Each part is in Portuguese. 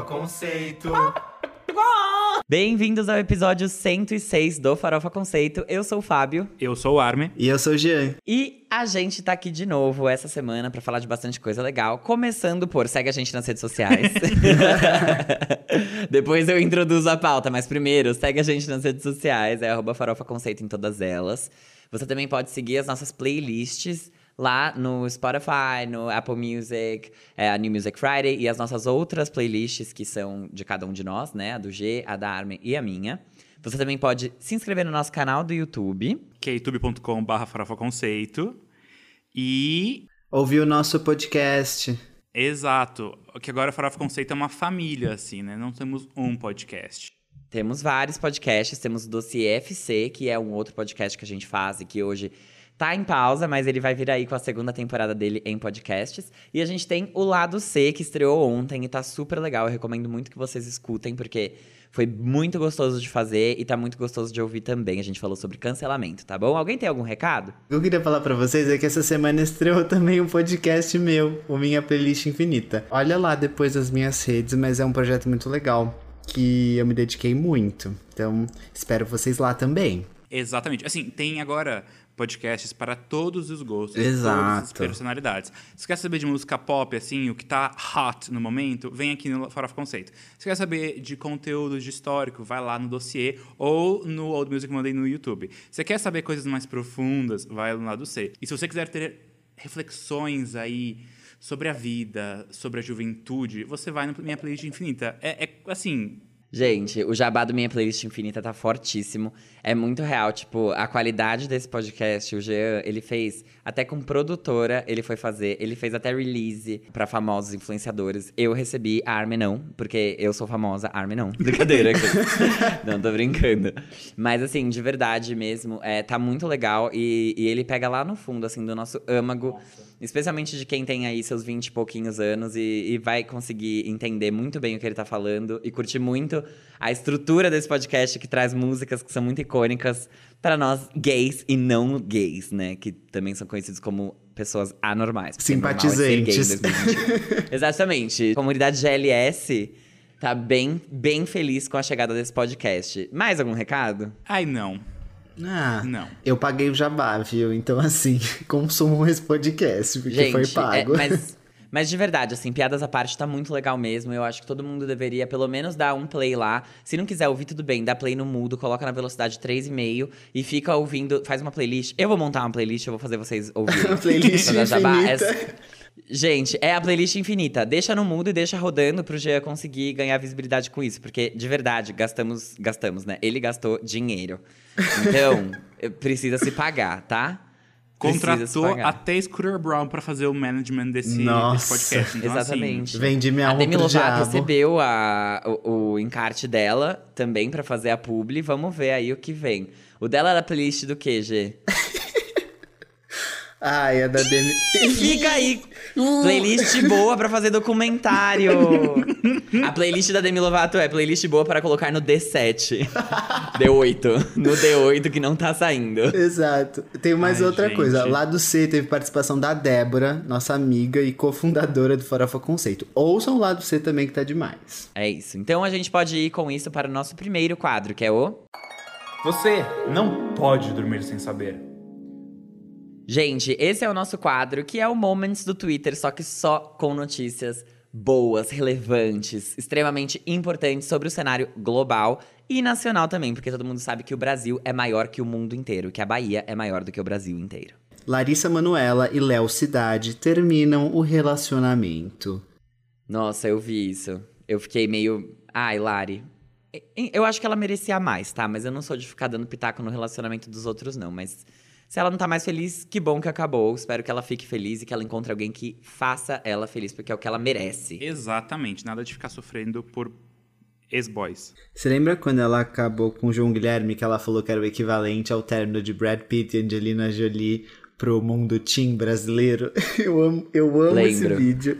Farofa Conceito. Bem-vindos ao episódio 106 do Farofa Conceito. Eu sou o Fábio Eu sou o Arme. E eu sou o Jean. e a gente tá aqui de novo essa semana pra falar de bastante coisa legal. Começando por segue a gente nas redes sociais. Depois eu introduzo a pauta, mas primeiro segue a gente nas redes sociais, é arroba Farofa Conceito em todas elas. Você também pode seguir as nossas playlists lá no Spotify, no Apple Music, é, a New Music Friday e as nossas outras playlists que são de cada um de nós, né? A do G, a da Armin e a minha. Você também pode se inscrever no nosso canal do YouTube. que é youtube.com.br farofaconceito. E, Ouviu o nosso podcast. exato, que agora Farofa Conceito é uma família, assim, né? Não temos um podcast. Temos vários podcasts, temos o Dossiê FC, que é um outro podcast que a gente faz e que hoje tá em pausa, mas ele vai vir aí com a segunda temporada dele em podcasts. E a gente tem o Lado C, que estreou ontem e tá super legal. Eu recomendo muito que vocês escutem, porque foi muito gostoso de fazer e tá muito gostoso de ouvir também. A gente falou sobre cancelamento, tá bom? Alguém tem algum recado? O que eu queria falar pra vocês é que essa semana estreou também um podcast meu, o Minha Playlist Infinita. Olha lá depois das minhas redes, mas é um projeto muito legal, que eu me dediquei muito. Então, espero vocês lá também. Exatamente. Assim, tem agora podcasts para todos os gostos, todas as Exato. personalidades. Se quer saber de música pop, assim, o que tá hot no momento, vem aqui no Farofa Conceito. Se quer saber de conteúdo de histórico, vai lá no dossiê ou no Old Music Monday no YouTube. Se quer saber coisas mais profundas, vai no lado C. E se você quiser ter reflexões aí sobre a vida, sobre a juventude, você vai na minha playlist infinita. É, é assim, Gente, o jabá do Minha Playlist Infinita tá fortíssimo. É muito real, tipo, a qualidade desse podcast, o Jean, ele fez até com produtora, ele foi fazer, ele fez até release pra famosos influenciadores. Eu recebi, a Arme não, porque eu sou famosa, Arme não. Brincadeira. não, tô brincando. Mas assim, de verdade mesmo, é, tá muito legal e, e ele pega lá no fundo, assim, do nosso âmago. Especialmente de quem tem aí seus 20 e pouquinhos anos e, e vai conseguir entender muito bem o que ele tá falando e curtir muito a estrutura desse podcast que traz músicas que são muito icônicas para nós gays e não gays, né? Que também são conhecidos como pessoas anormais. é em Simpatizantes. 2021. Exatamente. A comunidade GLS tá bem, bem feliz com a chegada desse podcast. Mais algum recado? ai não, Ah, não. eu paguei o jabá, viu? Então, assim, consumam esse podcast, porque Gente, foi é, pago. mas, mas de verdade, assim, piadas à parte tá muito legal mesmo. Eu acho que todo mundo deveria pelo menos dar um play lá. Se não quiser ouvir, tudo bem, dá play no mudo, coloca na velocidade 3,5 e fica ouvindo, faz uma playlist. Eu vou montar uma playlist, eu vou fazer vocês ouvirem. A playlist jabá. infinita. Gente, é a playlist infinita. Deixa no mudo e deixa rodando pro Jean conseguir ganhar visibilidade com isso. Porque, de verdade, gastamos, gastamos, né? Ele gastou dinheiro. Então, precisa se pagar, tá? Contratou até Scooter Brown pra fazer o management desse, desse Nossa. podcast. Então, Exatamente. Vendi minha a Demi Lovato recebeu a, o, o encarte dela também pra fazer a publi. Vamos ver aí o que vem. O dela era playlist do quê, G? Ai, a da Demi... Fica aí! Playlist boa pra fazer documentário! A playlist da Demi Lovato é playlist boa para colocar no D7. D8. No D8 que não tá saindo. Exato. Tem mais Ai, outra gente. coisa. Lá do C teve participação da Débora, nossa amiga e cofundadora do Farofa Conceito. Ouçam lá do C também que tá demais. É isso. Então a gente pode ir com isso para o nosso primeiro quadro, que é o. Você não pode dormir sem saber. Gente, esse é o nosso quadro, que é o Moments do Twitter, só que só com notícias boas, relevantes, extremamente importantes sobre o cenário global e nacional também, porque todo mundo sabe que o Brasil é maior que o mundo inteiro, que a Bahia é maior do que o Brasil inteiro. Larissa Manuela e Léo Cidade terminam o relacionamento. Nossa, eu vi isso. Eu fiquei meio. Ai, Lari. Eu acho que ela merecia mais, tá? Mas eu não sou de ficar dando pitaco no relacionamento dos outros, não. Mas se ela não tá mais feliz, que bom que acabou. Espero que ela fique feliz e que ela encontre alguém que faça ela feliz, porque é o que ela merece. Exatamente, nada de ficar sofrendo por ex-boys. Você lembra quando ela acabou com o João Guilherme, que ela falou que era o equivalente ao término de Brad Pitt e Angelina Jolie pro mundo teen brasileiro? Eu amo, eu amo esse vídeo.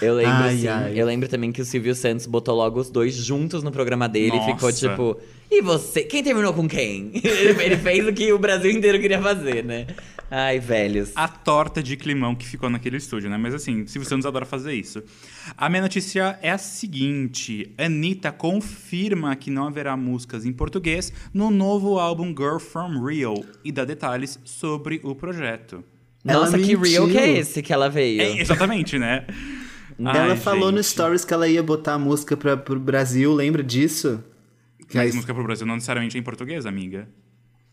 Eu lembro, Ai, sim. ai. Eu lembro também que o Silvio Santos botou logo os dois juntos no programa dele e ficou Nossa. tipo. E você? Quem terminou com quem? ele fez o que o Brasil inteiro queria fazer, né? Ai, velhos. a torta de climão que ficou naquele estúdio, né? Mas assim, Silvio Santos adora fazer isso. A minha notícia é a seguinte: Anitta confirma que não haverá músicas em português no novo álbum Girl From Rio e dá detalhes sobre o projeto. Ela Nossa, que real mentiu. que é esse que ela veio? É, exatamente, né? ela Ai, falou no gente. Stories que ela ia botar a música pra, pro Brasil, lembra disso? Que Mas a- música pro Brasil não necessariamente é em português, amiga.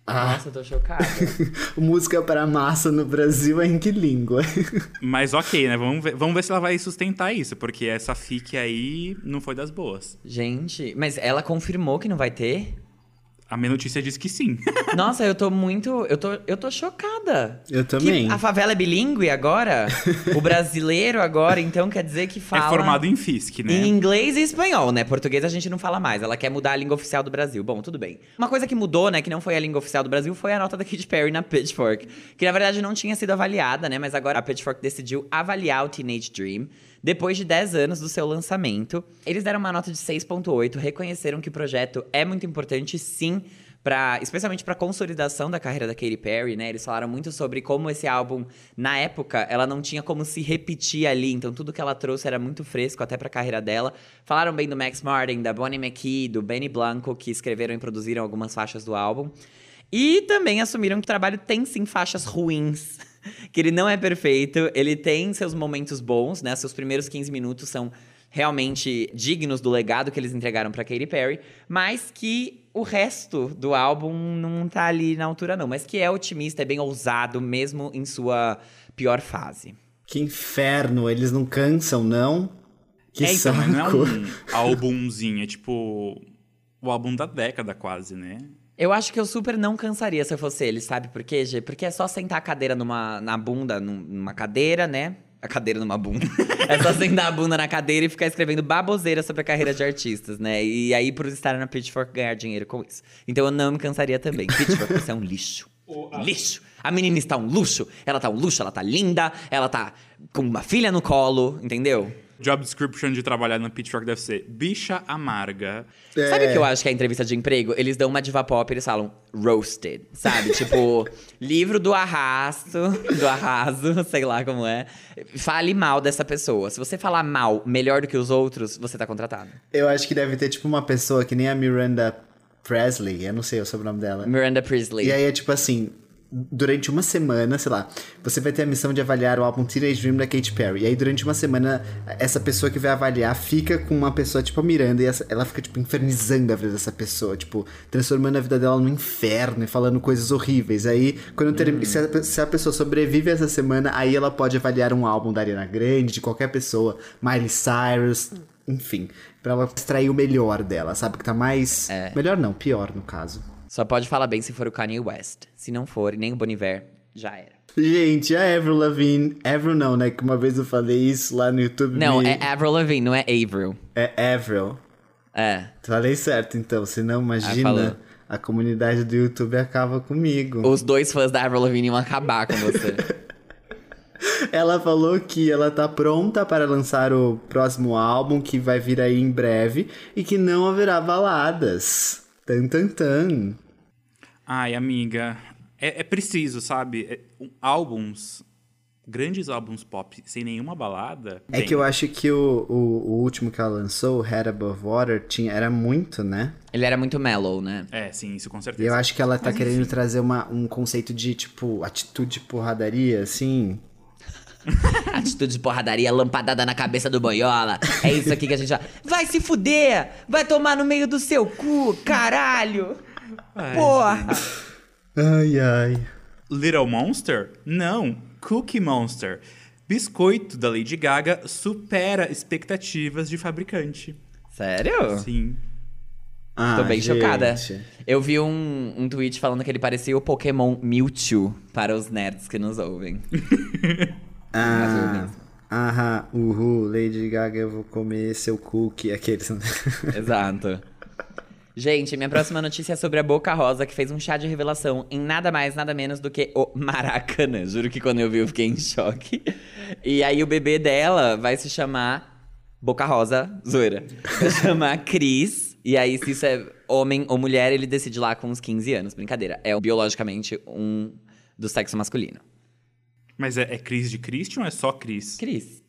Ah, Nossa, eu tô chocada. música para massa no Brasil é em que língua? Mas ok, né? Vamos ver, vamos ver se ela vai sustentar isso, porque essa fique aí não foi das boas. Gente, mas ela confirmou que não vai ter? A minha notícia diz que sim. Nossa, eu tô muito. Eu tô, eu tô chocada. Eu também. Que a favela é bilíngue agora? o brasileiro agora, então quer dizer que fala. É formado em FISC, né? Em inglês e espanhol, né? Português a gente não fala mais. Ela quer mudar a língua oficial do Brasil. Bom, tudo bem. Uma coisa que mudou, né, que não foi a língua oficial do Brasil, foi a nota da Katy Perry na Pitchfork. Que na verdade não tinha sido avaliada, né? Mas agora a Pitchfork decidiu avaliar o Teenage Dream. Depois de 10 anos do seu lançamento, eles deram uma nota de 6.8, reconheceram que o projeto é muito importante, sim, Pra, especialmente para consolidação da carreira da Katy Perry, né? Eles falaram muito sobre como esse álbum, na época, ela não tinha como se repetir ali, então tudo que ela trouxe era muito fresco até para a carreira dela. Falaram bem do Max Martin, da Bonnie McKee, do Benny Blanco, que escreveram e produziram algumas faixas do álbum. E também assumiram que o trabalho tem sim faixas ruins. que ele não é perfeito, ele tem seus momentos bons, né? Seus primeiros 15 minutos são realmente dignos do legado que eles entregaram pra Katy Perry, mas que o resto do álbum não tá ali na altura não, mas que é otimista, é bem ousado mesmo em sua pior fase. Que inferno, eles não cansam, não? Que é, então, saco. não é um álbumzinho, é tipo o álbum da década quase, né? Eu acho que eu super não cansaria se eu fosse ele, sabe por quê, Gê? Porque é só sentar a cadeira numa, na bunda, num- numa cadeira, né? A cadeira numa bunda. é só sentar a bunda na cadeira e ficar escrevendo baboseira sobre a carreira de artistas, né? E aí, por estar na Pitchfork, ganhar dinheiro com isso. Então eu não me cansaria também. Pitchfork, você é um lixo. Lixo! A menina está um luxo. Ela tá um luxo, ela tá linda, ela tá com uma filha no colo, entendeu? Job description de trabalhar na Pitchfork deve ser bicha amarga. É. Sabe o que eu acho que é a entrevista de emprego? Eles dão uma diva pop e eles falam roasted, sabe? tipo, livro do arrasto, do arraso, sei lá como é. Fale mal dessa pessoa. Se você falar mal melhor do que os outros, você tá contratado. Eu acho que deve ter, tipo, uma pessoa que nem a Miranda Presley, eu não sei o sobrenome dela. Miranda Priestley. E aí é tipo assim, durante uma semana, sei lá, você vai ter a missão de avaliar o álbum Teenage Dream da Katy Perry. E aí durante uma semana, essa pessoa que vai avaliar fica com uma pessoa tipo a Miranda e essa- ela fica tipo infernizando a vida dessa pessoa, tipo, transformando a vida dela no inferno e falando coisas horríveis. Aí, quando termina, se, a, se a pessoa sobrevive essa semana, aí ela pode avaliar um álbum da Ariana Grande, de qualquer pessoa, Miley Cyrus, enfim, pra ela extrair o melhor dela, sabe? Que tá mais. Melhor não, pior no caso. Só pode falar bem se for o Kanye West. Se não for, e nem o Boniver, já era. Gente, a Avril Lavigne. Avril não, né? Que uma vez eu falei isso lá no YouTube. Não, me- é Avril Lavigne, não é Avril. É Avril. É. Falei certo, então. Senão, falou. imagina, a comunidade do YouTube acaba comigo. Os dois fãs da Avril Lavigne iam acabar com você. Ela falou que ela tá pronta para lançar o próximo álbum, que vai vir aí em breve, e que não haverá baladas. Tan, tan, tan. Ai, amiga, é, é preciso, sabe? É, um- álbuns, grandes álbuns pop sem nenhuma balada. É tem. que eu acho que o, o, o último que ela lançou, o Head Above Water, tinha, era muito, né? Ele era muito mellow, né? É, sim, isso com E certeza. eu acho que ela tá Mas, querendo enfim. trazer uma, um conceito de, tipo, atitude porradaria, assim. Atitude de porradaria, lampadada na cabeça do boiola. É isso aqui que a gente já. Vai se fuder! Vai tomar no meio do seu cu, caralho! Porra! Ai, ai. Little Monster? Não, Cookie Monster. Biscoito da Lady Gaga supera expectativas de fabricante. Sério? Sim. Ah, Tô bem gente. chocada. Eu vi um, um tweet falando que ele parecia o Pokémon Mewtwo para os nerds que nos ouvem. Ah, aham, uhul, Lady Gaga, eu vou comer seu cookie, aqueles. Exato. Gente, minha próxima notícia é sobre a Boca Rosa, que fez um chá de revelação em nada mais, nada menos do que o Maracanã. Juro que quando eu vi eu fiquei em choque. E aí o bebê dela vai se chamar Boca Rosa, zoeira. Vai chamar Cris. E aí, se isso é homem ou mulher, ele decide lá com uns 15 anos. Brincadeira. É biologicamente um do sexo masculino. Mas é, é Cris de Christian ou é só Cris? Cris.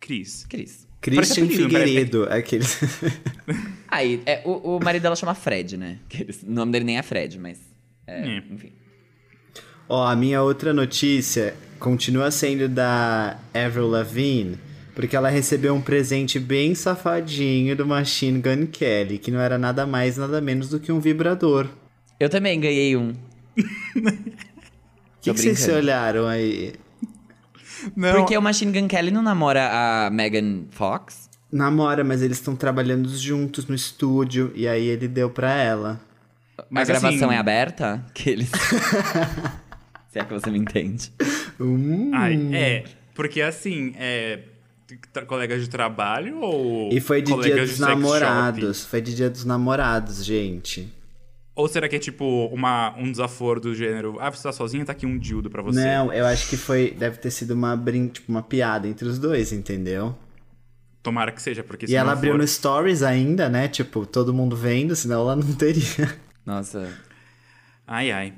Cris. Cris. Christian parece- Figueiredo, aquele. Aí, é, o, o marido dela chama Fred, né? O nome dele nem é Fred, mas. É, É. Enfim. Ó, a minha outra notícia continua sendo da Avril Lavigne, porque ela recebeu um presente bem safadinho do Machine Gun Kelly, que não era nada mais, nada menos do que um vibrador. Eu também ganhei um. O que, que vocês se olharam aí? Não, Porque o Machine Gun Kelly não namora a Megan Fox. Namora, mas eles estão trabalhando juntos no estúdio, e aí ele deu pra ela. Mas a gravação assim- é aberta? Que eles. Se é que você me entende. Hum. Ai, é, porque assim, é. Colegas de trabalho ou. E foi de dia dos namorados. Foi de dia dos namorados, gente. Ou será que é tipo uma, um desaforo do gênero? Ah, você tá sozinha, tá aqui um dildo pra você. Não, eu acho que foi. Deve ter sido uma, brin... tipo, uma piada entre os dois, entendeu? Tomara que seja, porque se E ela não abriu for... no Stories ainda, né? Tipo, todo mundo vendo, senão ela não teria. Nossa. Ai, ai.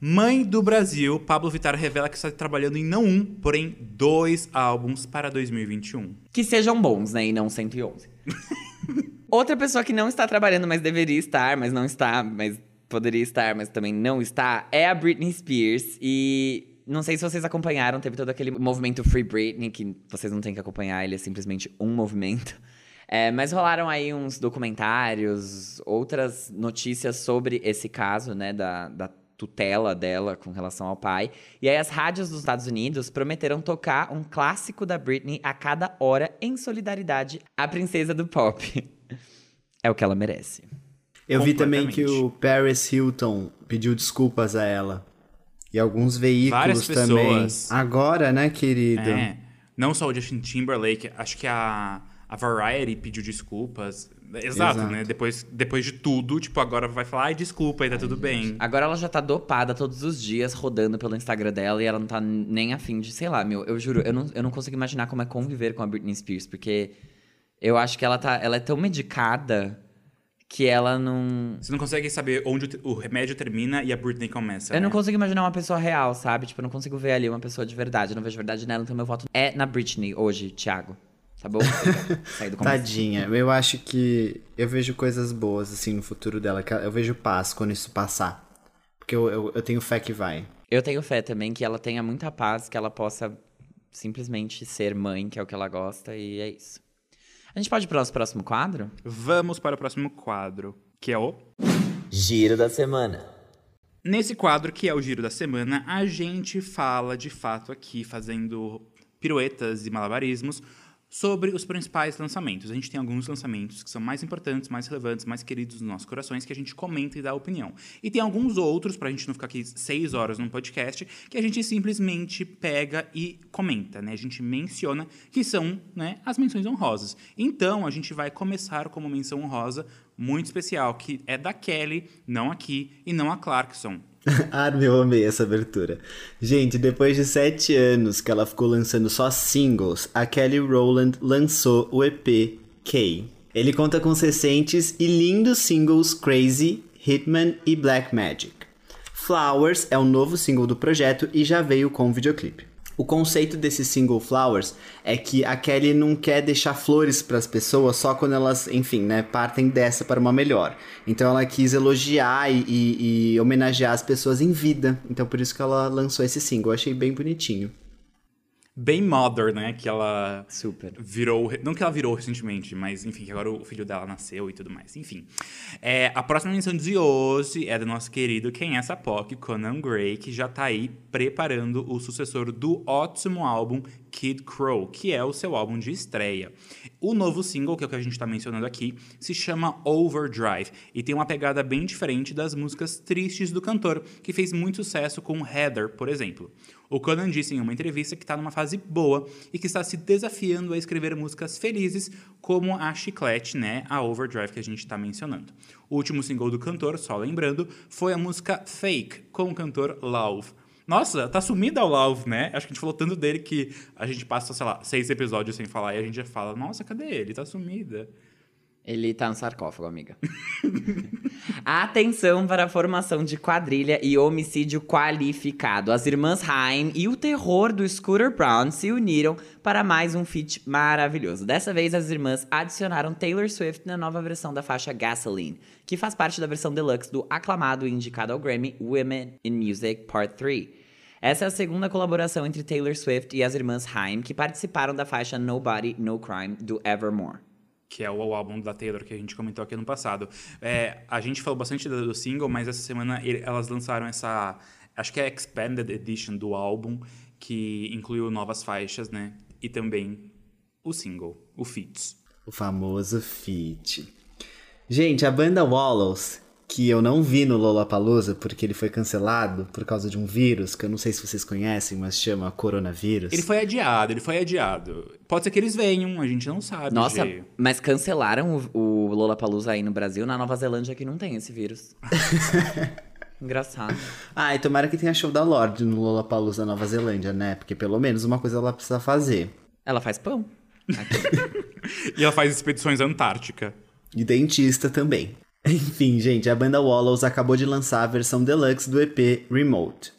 Mãe do Brasil, Pablo Vittar revela que está trabalhando em não um, porém dois álbuns para 2021. Que sejam bons, né? E não 111. Outra pessoa que não está trabalhando, mas deveria estar, mas não está, mas poderia estar, mas também não está, é a Britney Spears. E não sei se vocês acompanharam, teve todo aquele movimento Free Britney, que vocês não têm que acompanhar, ele é simplesmente um movimento. É, mas rolaram aí uns documentários, outras notícias sobre esse caso, né, da, da tutela dela com relação ao pai. E aí as rádios dos Estados Unidos prometeram tocar um clássico da Britney a cada hora em solidariedade à princesa do pop. É o que ela merece. Eu vi também que o Paris Hilton pediu desculpas a ela. E alguns veículos também. Agora, né, querido? É. Não só o Justin Timberlake, acho que a, a Variety pediu desculpas. Exato, Exato. né? Depois, depois de tudo, tipo, agora vai falar, ai, desculpa, aí tá tudo bem. Agora ela já tá dopada todos os dias, rodando pelo Instagram dela, e ela não tá nem afim de, sei lá, meu, eu juro, eu não, eu não consigo imaginar como é conviver com a Britney Spears, porque eu acho que ela tá. Ela é tão medicada que ela não. Você não consegue saber onde o, remédio termina e a Britney começa. Eu não né? consigo imaginar uma pessoa real, sabe? Tipo, eu não consigo ver ali uma pessoa de verdade. Eu não vejo verdade nela, então meu voto é na Britney hoje, Thiago. Tá bom? Saí do. Tadinha. Eu acho que eu vejo coisas boas, assim, no futuro dela. Eu vejo paz quando isso passar. Porque eu, eu, eu tenho fé que vai. Eu tenho fé também que ela tenha muita paz, que ela possa simplesmente ser mãe, que é o que ela gosta, e é isso. A gente pode ir pro nosso próximo quadro? Vamos para o próximo quadro, que é o. Giro da semana. Nesse quadro, que é o Giro da Semana, a gente fala de fato aqui, fazendo piruetas e malabarismos, sobre os principais lançamentos. A gente tem alguns lançamentos que são mais importantes, mais relevantes, mais queridos nos nossos corações, que a gente comenta e dá opinião. E tem alguns outros, pra gente não ficar aqui seis horas num podcast, que a gente simplesmente pega e comenta, né? A gente menciona que são né, as menções honrosas. Então, a gente vai começar com uma menção honrosa muito especial, que é da Kelly, não aqui, e não a Clarkson. ah, eu amei essa abertura. Gente, depois de sete anos que ela ficou lançando só singles, a Kelly Rowland lançou o EP K. Ele conta com recentes e lindos singles Crazy, Hitman e Black Magic. Flowers é o novo single do projeto e já veio com videoclipe. O conceito desse single Flowers é que a Kelly não quer deixar flores para as pessoas só quando elas, enfim, né, partem dessa para uma melhor. Então ela quis elogiar e, e- e homenagear as pessoas em vida. Então por isso que ela lançou esse single. Eu achei bem bonitinho. Bem mother, né? Que ela Super. virou. Não que ela virou recentemente, mas enfim, que agora o filho dela nasceu e tudo mais. Enfim. É, a próxima menção de hoje é do nosso querido Quem é essa POC, Conan Gray, que já tá aí preparando o sucessor do ótimo álbum Kid Crow, que é o seu álbum de estreia. O novo single, que é o que a gente tá mencionando aqui, se chama Overdrive e tem uma pegada bem diferente das músicas tristes do cantor, que fez muito sucesso com Heather, por exemplo. O Conan disse em uma entrevista que está numa fase boa e que está se desafiando a escrever músicas felizes, como a Chiclete, né? A Overdrive que a gente está mencionando. O último single do cantor, só lembrando, foi a música Fake, com o cantor Love. Nossa, tá sumida o Love, né? Acho que a gente falou tanto dele que a gente passa, sei lá, seis episódios sem falar e a gente já fala, nossa, cadê ele? Tá sumida. Ele tá no sarcófago, amiga. Atenção para a formação de quadrilha e homicídio qualificado. As irmãs Haim e o terror do Scooter Brown se uniram para mais um feat maravilhoso. Dessa vez, as irmãs adicionaram Taylor Swift na nova versão da faixa Gasoline, que faz parte da versão deluxe do aclamado e indicado ao Grammy Women in Music Part 3. Essa é a segunda colaboração entre Taylor Swift e as irmãs Haim, que participaram da faixa Nobody, No Crime do Evermore que é o álbum da Taylor que a gente comentou aqui no passado. É, a gente falou bastante do, do single, mas essa semana elas lançaram essa, acho que é a Expanded Edition do álbum, que incluiu novas faixas, né? E também o single, o Feats. O famoso Feat. Gente, a banda Wallows que eu não vi no Lollapalooza porque ele foi cancelado por causa de um vírus que eu não sei se vocês conhecem, mas chama coronavírus. Ele foi adiado, ele foi adiado. Pode ser que eles venham, a gente não sabe. Nossa, mas cancelaram o, o Lollapalooza aí no Brasil, na Nova Zelândia que não tem esse vírus. Engraçado. Ah, e tomara que tenha show da Lorde no Lollapalooza Nova Zelândia, né? Porque pelo menos uma coisa ela precisa fazer. Ela faz pão. e ela faz expedições Antártica. E dentista também. Enfim, gente, a banda Wallows acabou de lançar a versão deluxe do EP Remote.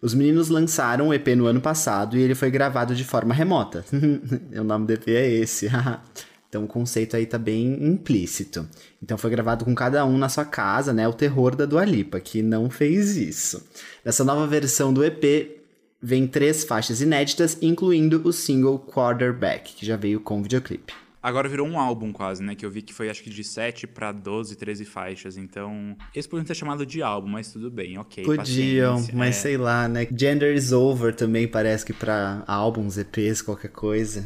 Os meninos lançaram o EP no ano passado e ele foi gravado de forma remota. o nome do EP é esse. então o conceito aí tá bem implícito. Então foi gravado com cada um na sua casa, né? O terror da Dua Lipa, que não fez isso. Nessa nova versão do EP vem três faixas inéditas, incluindo o single Quarterback, que já veio com videoclipe. Agora virou um álbum quase, né? Que eu vi que foi acho que de 7 para 12, 13 faixas. Então, eles podiam ter chamado de álbum, mas tudo bem, ok. Podiam, mas é. sei lá, né? Gender is over também parece que para álbuns, EPs, qualquer coisa.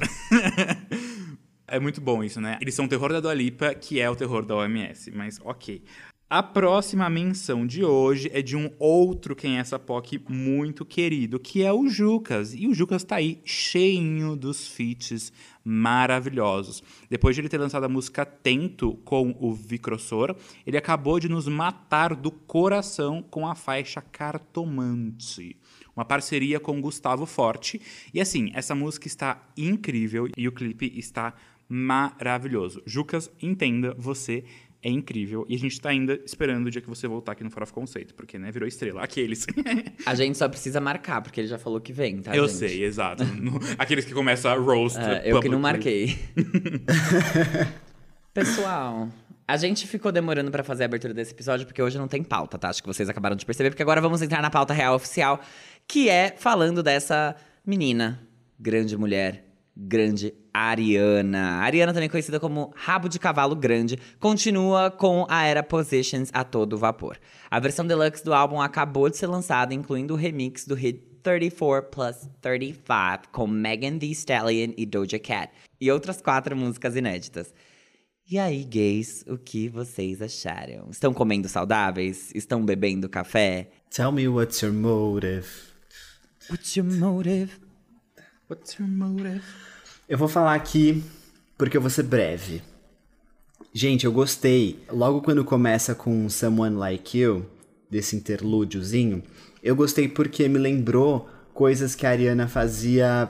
é muito bom isso, né? Eles são o terror da Dua Lipa, que é o terror da OMS, mas ok. A próxima menção de hoje é de um outro quem é essa POC muito querido, que é o Jucas. E o Jucas tá aí cheio dos feats maravilhosos. Depois de ele ter lançado a música Tento com o Vicrossor, ele acabou de nos matar do coração com a faixa Cartomante. Uma parceria com Gustavo Forte. E assim, essa música está incrível e o clipe está maravilhoso. Jucas, entenda, você é incrível. E a gente tá ainda esperando o dia que você voltar aqui no Fora Conceito, porque, né, virou estrela. Aqueles. a gente só precisa marcar, porque ele já falou que vem, tá? Eu gente? sei, exato. Aqueles que começam a roast. É, eu que não marquei. Pessoal. A gente ficou demorando para fazer a abertura desse episódio porque hoje não tem pauta, tá? Acho que vocês acabaram de perceber, porque agora vamos entrar na pauta real oficial, que é falando dessa menina, grande mulher, grande Ariana. Ariana, também conhecida como Rabo de Cavalo Grande, continua com a era Positions a todo vapor. A versão deluxe do álbum acabou de ser lançada, incluindo o remix do hit 34 plus 35 com Megan Thee Stallion e Doja Cat, e outras quatro músicas inéditas. E aí, gays, o que vocês acharam? Estão comendo saudáveis? Estão bebendo café? Tell me what's your motive. What's your motive? What's your motive? Eu vou falar aqui porque eu vou ser breve. Gente, eu gostei. Logo quando começa com Someone Like You, desse interlúdiozinho, eu gostei porque me lembrou coisas que a Ariana fazia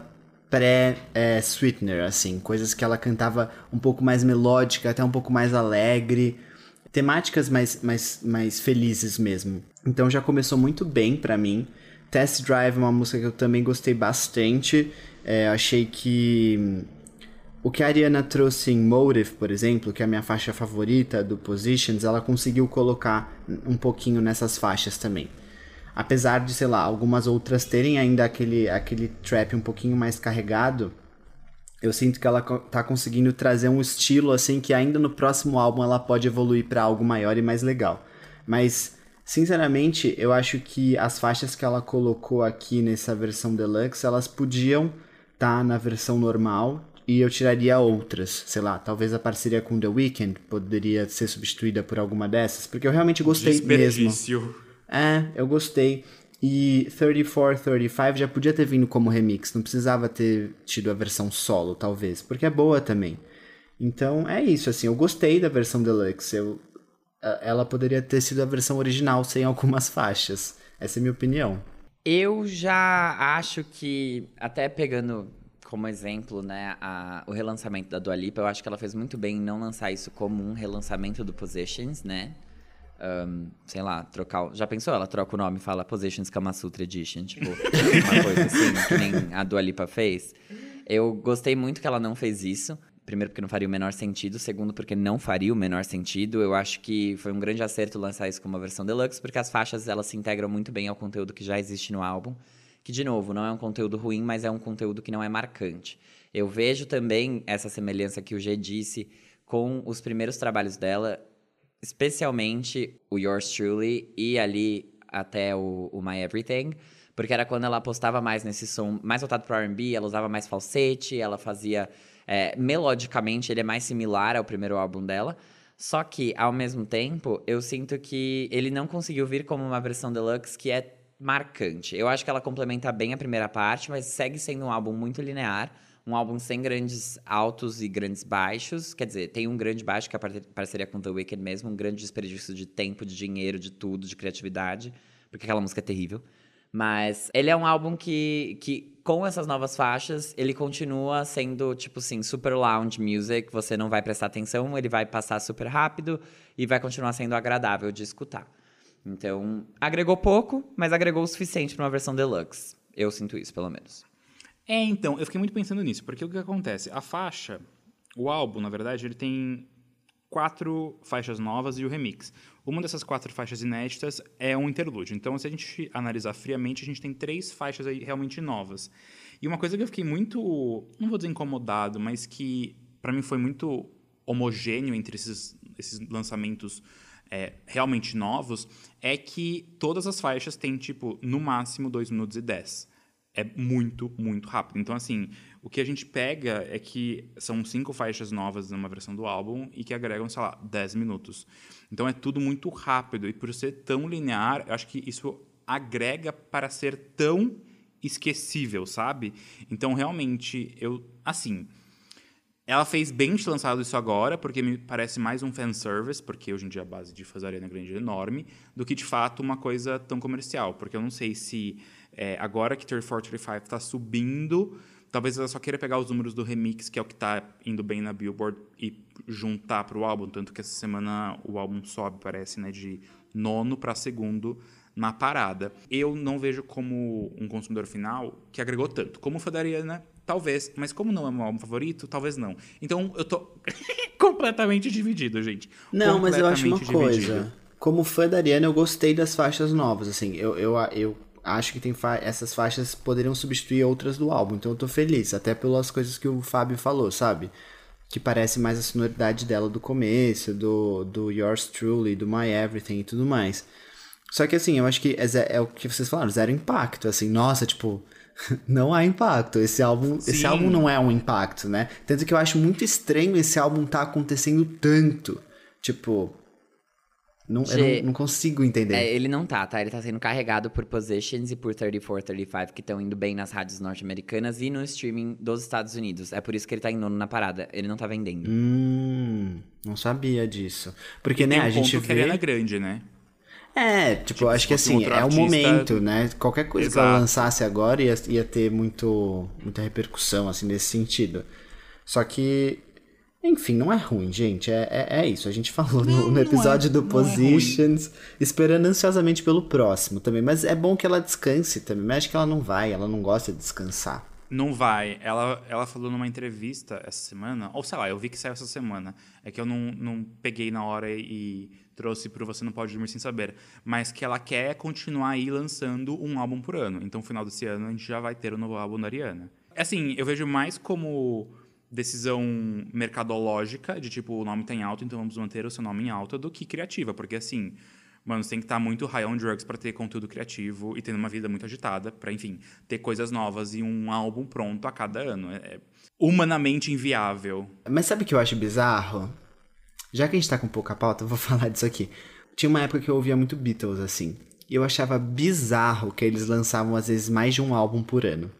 pré-Sweetener, é, assim. Coisas que ela cantava um pouco mais melódica, até um pouco mais alegre. Temáticas mais, mais, mais felizes mesmo. Então já começou muito bem para mim. Test Drive é uma música que eu também gostei bastante. É, achei que o que a Ariana trouxe em Motive, por exemplo, que é a minha faixa favorita do Positions, ela conseguiu colocar um pouquinho nessas faixas também. Apesar de, sei lá, algumas outras terem ainda aquele, aquele trap um pouquinho mais carregado, eu sinto que ela tá conseguindo trazer um estilo assim que ainda no próximo álbum ela pode evoluir para algo maior e mais legal. Mas sinceramente, eu acho que as faixas que ela colocou aqui nessa versão deluxe, elas podiam tá na versão normal e eu tiraria outras, sei lá, talvez a parceria com The Weeknd poderia ser substituída por alguma dessas, porque eu realmente gostei mesmo. É, eu gostei. E 34, 35 já podia ter vindo como remix, não precisava ter tido a versão solo, talvez, porque é boa também. Então é isso, assim, eu gostei da versão deluxe. Eu, ela poderia ter sido a versão original sem algumas faixas. Essa é a minha opinião. Eu já acho que, até pegando como exemplo, né, a, o relançamento da Dua Lipa, eu acho que ela fez muito bem em não lançar isso como um relançamento do Positions, né? Um, sei lá, trocar. Já pensou? Ela troca o nome e fala Positions Kama Sutra Edition, tipo, uma coisa assim, que nem a Dua Lipa fez. Eu gostei muito que ela não fez isso. Primeiro, porque não faria o menor sentido. Segundo, porque não faria o menor sentido. Eu acho que foi um grande acerto lançar isso como uma versão deluxe, porque as faixas elas se integram muito bem ao conteúdo que já existe no álbum que, de novo, não é um conteúdo ruim, mas é um conteúdo que não é marcante. Eu vejo também essa semelhança que o G disse com os primeiros trabalhos dela, especialmente o Yours Truly e ali até o, o My Everything, porque era quando ela apostava mais nesse som mais voltado para R&B, ela usava mais falsete, ela fazia... É, melodicamente, ele é mais similar ao primeiro álbum dela, só que, ao mesmo tempo, eu sinto que ele não conseguiu vir como uma versão deluxe que é marcante. Eu acho que ela complementa bem a primeira parte, mas segue sendo um álbum muito linear. Um álbum sem grandes altos e grandes baixos. Quer dizer, tem um grande baixo, que é a parceria com The Weeknd mesmo. Um grande desperdício de tempo, de dinheiro, de tudo, de criatividade. Porque aquela música é terrível. Mas ele é um álbum que, que, com essas novas faixas, ele continua sendo, tipo assim, super lounge music. Você não vai prestar atenção, ele vai passar super rápido e vai continuar sendo agradável de escutar. Então, agregou pouco, mas agregou o suficiente para uma versão deluxe. Eu sinto isso, pelo menos. É, então, eu fiquei muito pensando nisso, porque o que acontece? A faixa, o álbum, na verdade, ele tem quatro faixas novas e o remix. Uma dessas quatro faixas inéditas é um interlúdio. Então, se a gente analisar friamente, a gente tem três faixas aí realmente novas. E uma coisa que eu fiquei muito, não vou dizer incomodado, mas que para mim foi muito homogêneo entre esses, esses lançamentos é, realmente novos, é que todas as faixas têm, tipo, no máximo 2 minutos e 10. É muito, muito rápido. Então, assim, o que a gente pega é que são cinco faixas novas numa versão do álbum e que agregam, sei lá, 10 minutos. Então é tudo muito rápido. E por ser tão linear, eu acho que isso agrega para ser tão esquecível, sabe? Então, realmente, eu. Assim. Ela fez bem de lançado isso agora, porque me parece mais um fanservice, porque hoje em dia a base de fazer Arena Grande é enorme, do que de fato uma coisa tão comercial. Porque eu não sei se é, agora que 3435 está subindo, talvez ela só queira pegar os números do remix, que é o que está indo bem na Billboard, e juntar para o álbum. Tanto que essa semana o álbum sobe, parece, né, de nono para segundo na parada. Eu não vejo como um consumidor final que agregou tanto. Como fã da Ariana, Talvez, mas como não é meu álbum favorito, talvez não. Então eu tô completamente dividido, gente. Não, mas eu acho uma dividido. coisa. Como fã da Ariana, eu gostei das faixas novas. Assim, eu, eu, eu acho que tem fa essas faixas poderiam substituir outras do álbum. Então eu tô feliz, até pelas coisas que o Fábio falou, sabe? Que parece mais a sonoridade dela do começo, do, do Yours Truly, do My Everything e tudo mais. Só que assim, eu acho que é, é o que vocês falaram, zero impacto. Assim, nossa, tipo, não há impacto. Esse álbum, esse álbum não é um impacto, né? Tanto que eu acho muito estranho esse álbum tá acontecendo tanto. Tipo, não, G... eu não, não, consigo entender. É, ele não tá, tá? Ele tá sendo carregado por Positions e por 34, 35, que estão indo bem nas rádios norte-americanas e no streaming dos Estados Unidos. É por isso que ele tá em nono na parada. Ele não tá vendendo. Hum, não sabia disso. Porque, né, um a gente vê... que é grande, né? É, tipo, tipo acho que assim, é o momento, né? Qualquer coisa Exato. que ela lançasse agora ia, ia ter muito, muita repercussão, assim, nesse sentido. Só que, enfim, não é ruim, gente. É, é, é isso. A gente falou não, no, no, episódio é, do é Positions, é esperando ansiosamente pelo próximo também. Mas é bom que ela descanse também. Mas acho que ela não vai, ela não gosta de descansar. Não vai. Ela, ela falou numa entrevista essa semana, ou sei lá, eu vi que saiu essa semana. É que eu não, não peguei na hora e trouxe para Você Não Pode Dormir Sem Saber. Mas que ela quer continuar aí lançando um álbum por ano. Então, no final desse ano, a gente já vai ter o um novo álbum da Ariana. Assim, eu vejo mais como decisão mercadológica, de tipo, o nome tá em alta, então vamos manter o seu nome em alta, do que criativa. Porque, assim, mano, você tem que estar tá muito high on drugs para ter conteúdo criativo e tendo uma vida muito agitada para, enfim, ter coisas novas e um álbum pronto a cada ano. É, é humanamente inviável. Mas sabe o que eu acho bizarro? Já que a gente tá com pouca pauta, eu vou falar disso aqui. Tinha uma época que eu ouvia muito Beatles, assim. E eu achava bizarro que eles lançavam, às vezes, mais de um álbum por ano.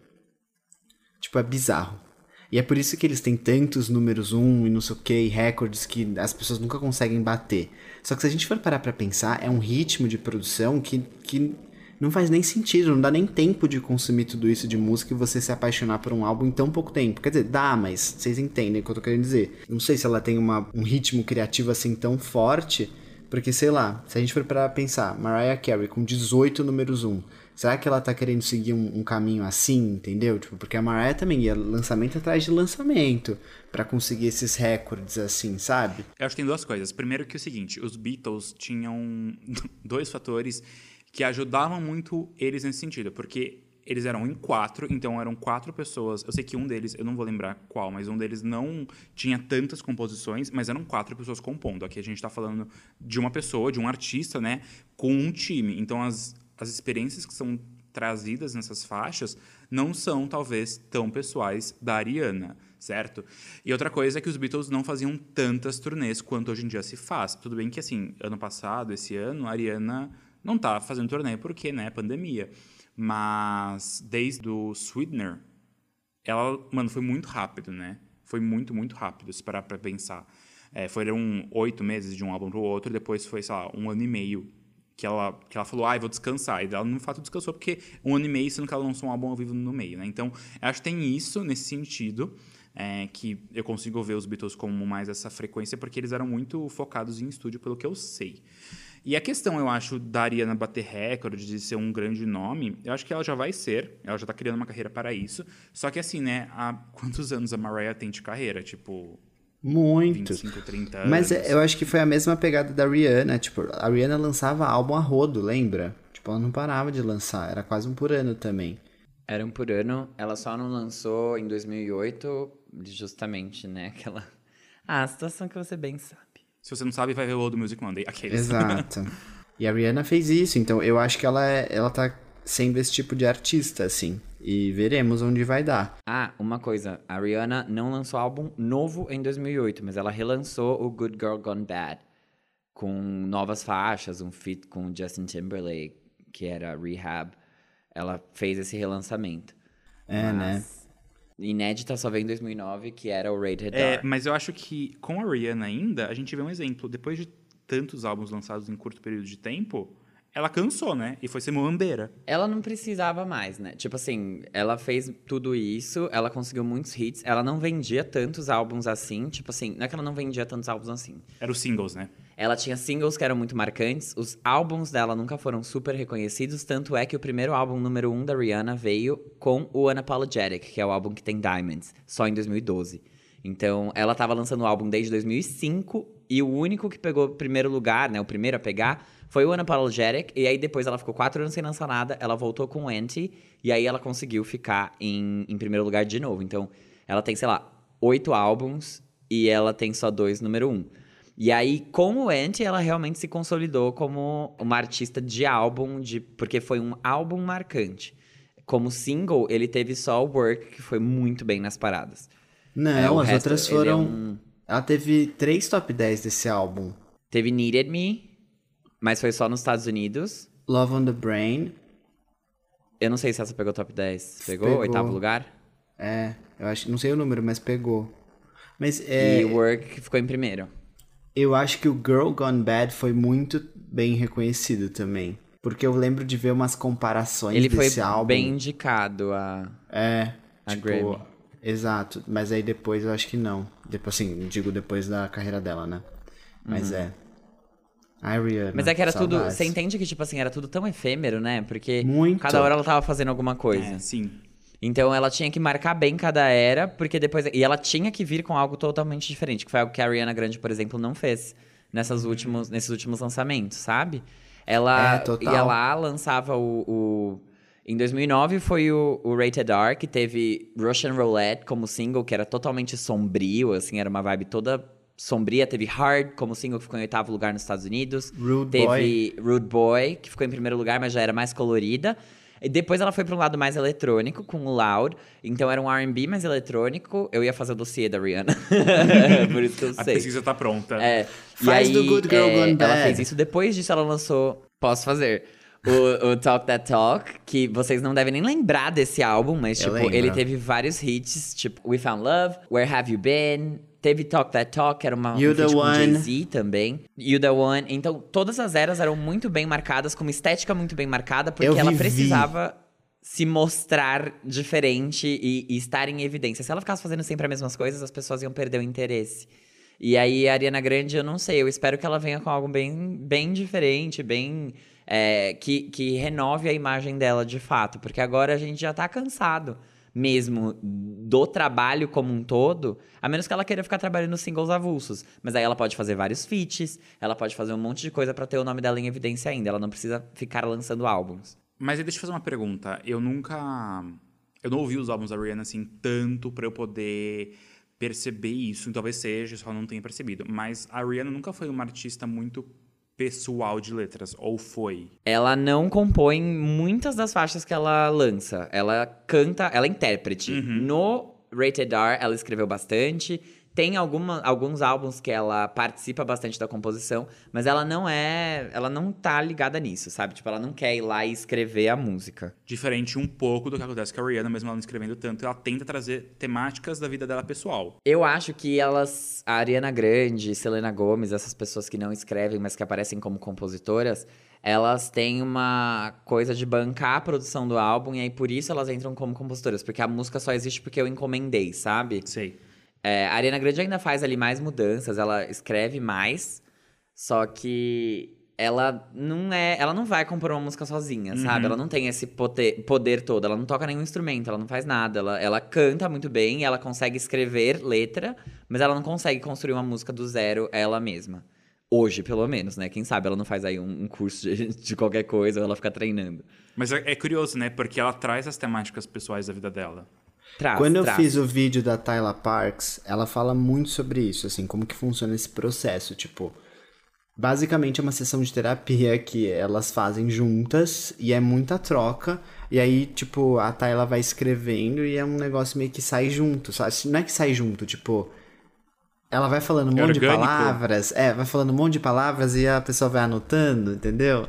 Tipo, é bizarro. E é por isso que eles têm tantos números um e não sei o que, recordes que as pessoas nunca conseguem bater. Só que se a gente for parar pra pensar, é um ritmo de produção que, que não faz nem sentido, não dá nem tempo de consumir tudo isso de música e você se apaixonar por um álbum em tão pouco tempo. Quer dizer, dá, mas vocês entendem o que eu tô querendo dizer. Não sei se ela tem uma, um ritmo criativo assim tão forte, porque sei lá, se a gente for para pensar, Mariah Carey com 18 números 1, será que ela tá querendo seguir um, um, caminho assim, entendeu? Tipo, porque a Mariah também ia lançamento atrás de lançamento para conseguir esses recordes assim, sabe? Eu acho que tem duas coisas. Primeiro que é o seguinte, os Beatles tinham dois fatores que ajudavam muito eles nesse sentido, porque eles eram em quatro, então eram quatro pessoas. Eu sei que um deles, eu não vou lembrar qual, mas um deles não tinha tantas composições, mas eram quatro pessoas compondo. Aqui a gente está falando de uma pessoa, de um artista, né, com um time. Então as, as experiências que são trazidas nessas faixas não são, talvez, tão pessoais da Ariana, certo? E outra coisa é que os Beatles não faziam tantas turnês quanto hoje em dia se faz. Tudo bem que, assim, ano passado, esse ano, a Ariana não tá fazendo turnê porque, né, pandemia. Mas desde o Sweetener, ela, mano, foi muito rápido, né? Foi muito, muito rápido, se parar pra pensar. É, foram oito meses de um álbum pro outro, depois foi, sei lá, um ano e meio que ela, que ela falou, ah, vou descansar. E ela, no fato, descansou porque um ano e meio, sendo que ela lançou um álbum ao vivo no meio, né? Então, acho que tem isso nesse sentido, é, que eu consigo ver os Beatles como mais essa frequência, porque eles eram muito focados em estúdio, pelo que eu sei. E a questão, eu acho, da Ariana bater recorde, de ser um grande nome, eu acho que ela já vai ser, ela já está criando uma carreira para isso. Só que assim, né, há quantos anos a Mariah tem de carreira? Tipo, muito. 25, 30 anos. Mas eu acho que foi a mesma pegada da Rihanna. Tipo, a Rihanna lançava álbum a rodo, lembra? Tipo, ela não parava de lançar. Era quase um por ano também. Era um por ano. Ela só não lançou em 2008, justamente, né? Aquela... Ah, a situação que você bem sabe. Se você não sabe, vai ver o Old Music Monday. Aqueles. Exato. e a Rihanna fez isso, então eu acho que ela, é, ela tá sendo esse tipo de artista, assim. E veremos onde vai dar. Ah, uma coisa. A Rihanna não lançou álbum novo em 2008, mas ela relançou o Good Girl Gone Bad. Com novas faixas, um feat com Justin Timberlake, que era Rehab. Ela fez esse relançamento. É, né? mas... né? Inédita só veio em 2009, que era o Rated é, R. Mas eu acho que com a Rihanna ainda, a gente vê um exemplo. Depois de tantos álbuns lançados em curto período de tempo, ela cansou, né? E foi ser muambeira. Ela não precisava mais, né? Tipo assim, ela fez tudo isso, ela conseguiu muitos hits, ela não vendia tantos álbuns assim. Tipo assim, não é que ela não vendia tantos álbuns assim. Era os singles, né? Ela tinha singles que eram muito marcantes, os álbuns dela nunca foram super reconhecidos, tanto é que o primeiro álbum número um da Rihanna veio com o Unapologetic, que é o álbum que tem Diamonds, só em 2012. Então, ela estava lançando o álbum desde 2005 e o único que pegou o primeiro lugar, né, o primeiro a pegar, foi o Unapologetic. E aí depois ela ficou quatro anos sem lançar nada, ela voltou com o Anti e aí ela conseguiu ficar em, em primeiro lugar de novo. Então, ela tem, sei lá, oito álbuns e ela tem só dois número um. E aí, com o Anti, ela realmente se consolidou como uma artista de álbum, de, porque foi um álbum marcante. Como single, ele teve só o Work, que foi muito bem nas paradas. Não, é, as resto, outras foram. É um... Ela teve três top 10 desse álbum. Teve Needed Me, mas foi só nos Estados Unidos. Love on the Brain. Eu não sei se essa pegou top 10. Pegou? pegou. Oitavo lugar? É, eu acho, não sei o número, mas pegou. Mas é... E Work ficou em primeiro. Eu acho que o Girl Gone Bad foi muito bem reconhecido também. Porque eu lembro de ver umas comparações Ele desse álbum. Ele foi bem indicado a, é, a tipo, Grammy. Exato, mas aí depois eu acho que não. Depois, assim, digo depois da carreira dela, né? Mas uhum. é. Ai, Rihanna, Mas é que era saudades. tudo. Você entende que, tipo assim, era tudo tão efêmero, né? Porque Muito. cada hora ela tava fazendo alguma coisa. É, sim. Então ela tinha que marcar bem cada era, porque depois. E ela tinha que vir com algo totalmente diferente, que foi algo que a Ariana Grande, por exemplo, não fez nessas últimos, nesses últimos lançamentos, sabe? Ela é, ia lá, lançava o, o... Em 2009 foi o, o, Rated R, que teve Russian Roulette como single, que era totalmente sombrio, assim, era uma vibe toda sombria. Teve Hard como single, que ficou em oitavo lugar nos Estados Unidos. Rude teve Boy. Rude Boy, que ficou em primeiro lugar, mas já era mais colorida. E depois ela foi para um lado mais eletrônico, com o Loud. Então era um R&B mais eletrônico. Eu ia fazer o dossiê da Rihanna. Por isso que eu sei. A pesquisa tá pronta. É. Faz e do aí, Good Girl é, Gone Ela Bad. fez isso. Depois disso ela lançou Posso Fazer. o, o Talk That Talk, que vocês não devem nem lembrar desse álbum, mas, Eu tipo, lembro. ele teve vários hits, tipo We Found Love, Where Have You Been? Teve Talk That Talk, que era uma You um the One. Jay-Z também. You The One. Então, todas as eras eram muito bem marcadas, com uma estética muito bem marcada, porque Eu ela vivi. precisava se mostrar diferente e, e estar em evidência. Se ela ficasse fazendo sempre as mesmas coisas, as pessoas iam perder o interesse. E aí, a Ariana Grande, eu não sei, eu espero que ela venha com algo bem, bem diferente, bem. é, que, que renove a imagem dela de fato, porque agora a gente já tá cansado mesmo do trabalho como um todo, a menos que ela queira ficar trabalhando singles avulsos. Mas aí ela pode fazer vários feats, ela pode fazer um monte de coisa pra ter o nome dela em evidência ainda, ela não precisa ficar lançando álbuns. Mas aí deixa eu fazer uma pergunta. Eu nunca. Eu não ouvi os álbuns da Rihanna assim tanto pra eu poder perceber isso. Talvez seja, só não tenha percebido. Mas a Rihanna nunca foi uma artista muito pessoal de letras. Ou foi? Ela não compõe muitas das faixas que ela lança. Ela canta, ela é intérprete. No Rated R, ela escreveu bastante. Tem alguma, alguns álbuns que ela participa bastante da composição, mas ela não é. Ela não tá ligada nisso, sabe? Tipo, ela não quer ir lá e escrever a música. Diferente um pouco do que acontece com a Rihanna, mesmo ela não escrevendo tanto, ela tenta trazer temáticas da vida dela pessoal. Eu acho que elas, a Ariana Grande, Selena Gomez, essas pessoas que não escrevem, mas que aparecem como compositoras, elas têm uma coisa de bancar a produção do álbum e aí por isso elas entram como compositoras, porque a música só existe porque eu encomendei, sabe? Sei. É, a Ariana Grande ainda faz ali mais mudanças, ela escreve mais, só que ela não é, ela não vai compor uma música sozinha, sabe? Ela não tem esse poder, poder todo, ela não toca nenhum instrumento, ela não faz nada, ela, ela canta muito bem, ela consegue escrever letra, mas ela não consegue construir uma música do zero ela mesma. Hoje, pelo menos, né? Quem sabe ela não faz aí um, um curso de, de qualquer coisa ou ela fica treinando. Mas é, é curioso, né? Porque ela traz as temáticas pessoais da vida dela. Traz, Quando eu traz. fiz o vídeo da Tyla Parks, ela fala muito sobre isso, assim, como que funciona esse processo, tipo, basicamente é uma sessão de terapia que elas fazem juntas e é muita troca, e aí, tipo, a Tyla vai escrevendo e é um negócio meio que sai junto, sabe? Não é que sai junto, tipo, ela vai falando um monte de orgânico. palavras, é, vai falando um monte de palavras e a pessoa vai anotando, entendeu?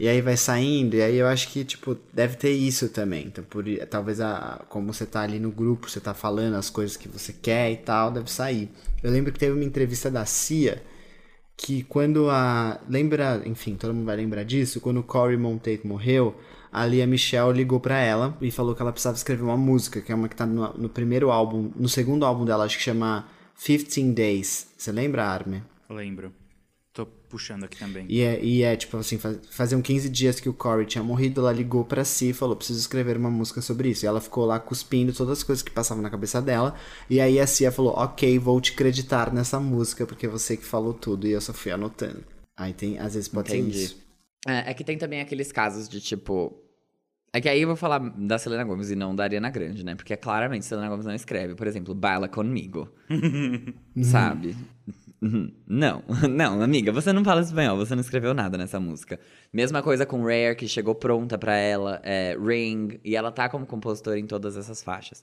E aí vai saindo, e aí eu acho que, tipo, deve ter isso também. Então, por, talvez, a, como você tá ali no grupo, você tá falando as coisas que você quer e tal, deve sair. Eu lembro que teve uma entrevista da Cia, que quando a... Lembra, enfim, todo mundo vai lembrar disso, quando o Corey Monteith morreu, a Lia Michelle ligou pra ela e falou que ela precisava escrever uma música, que é uma que tá no, no primeiro álbum, no segundo álbum dela, acho que chama 15 Days. Você lembra, Armin? Lembro. Tô puxando aqui também. E é, e é tipo assim, faz, faziam 15 dias que o Corey tinha morrido, ela ligou pra si e falou, preciso escrever uma música sobre isso. E ela ficou lá cuspindo todas as coisas que passavam na cabeça dela. E aí a Cia falou, ok, vou te acreditar nessa música, porque é você que falou tudo. E eu só fui anotando. Aí tem, às vezes pode Entendi. ser isso. É, é que tem também aqueles casos de tipo. É que aí eu vou falar da Selena Gomes e não da Ariana Grande, né? Porque claramente Selena Gomes não escreve. Por exemplo, Baila Comigo. Sabe? Não, não, amiga, você não fala espanhol, você não escreveu nada nessa música. Mesma coisa com Rare, que chegou pronta pra ela, é, Ring, e ela tá como compositora em todas essas faixas.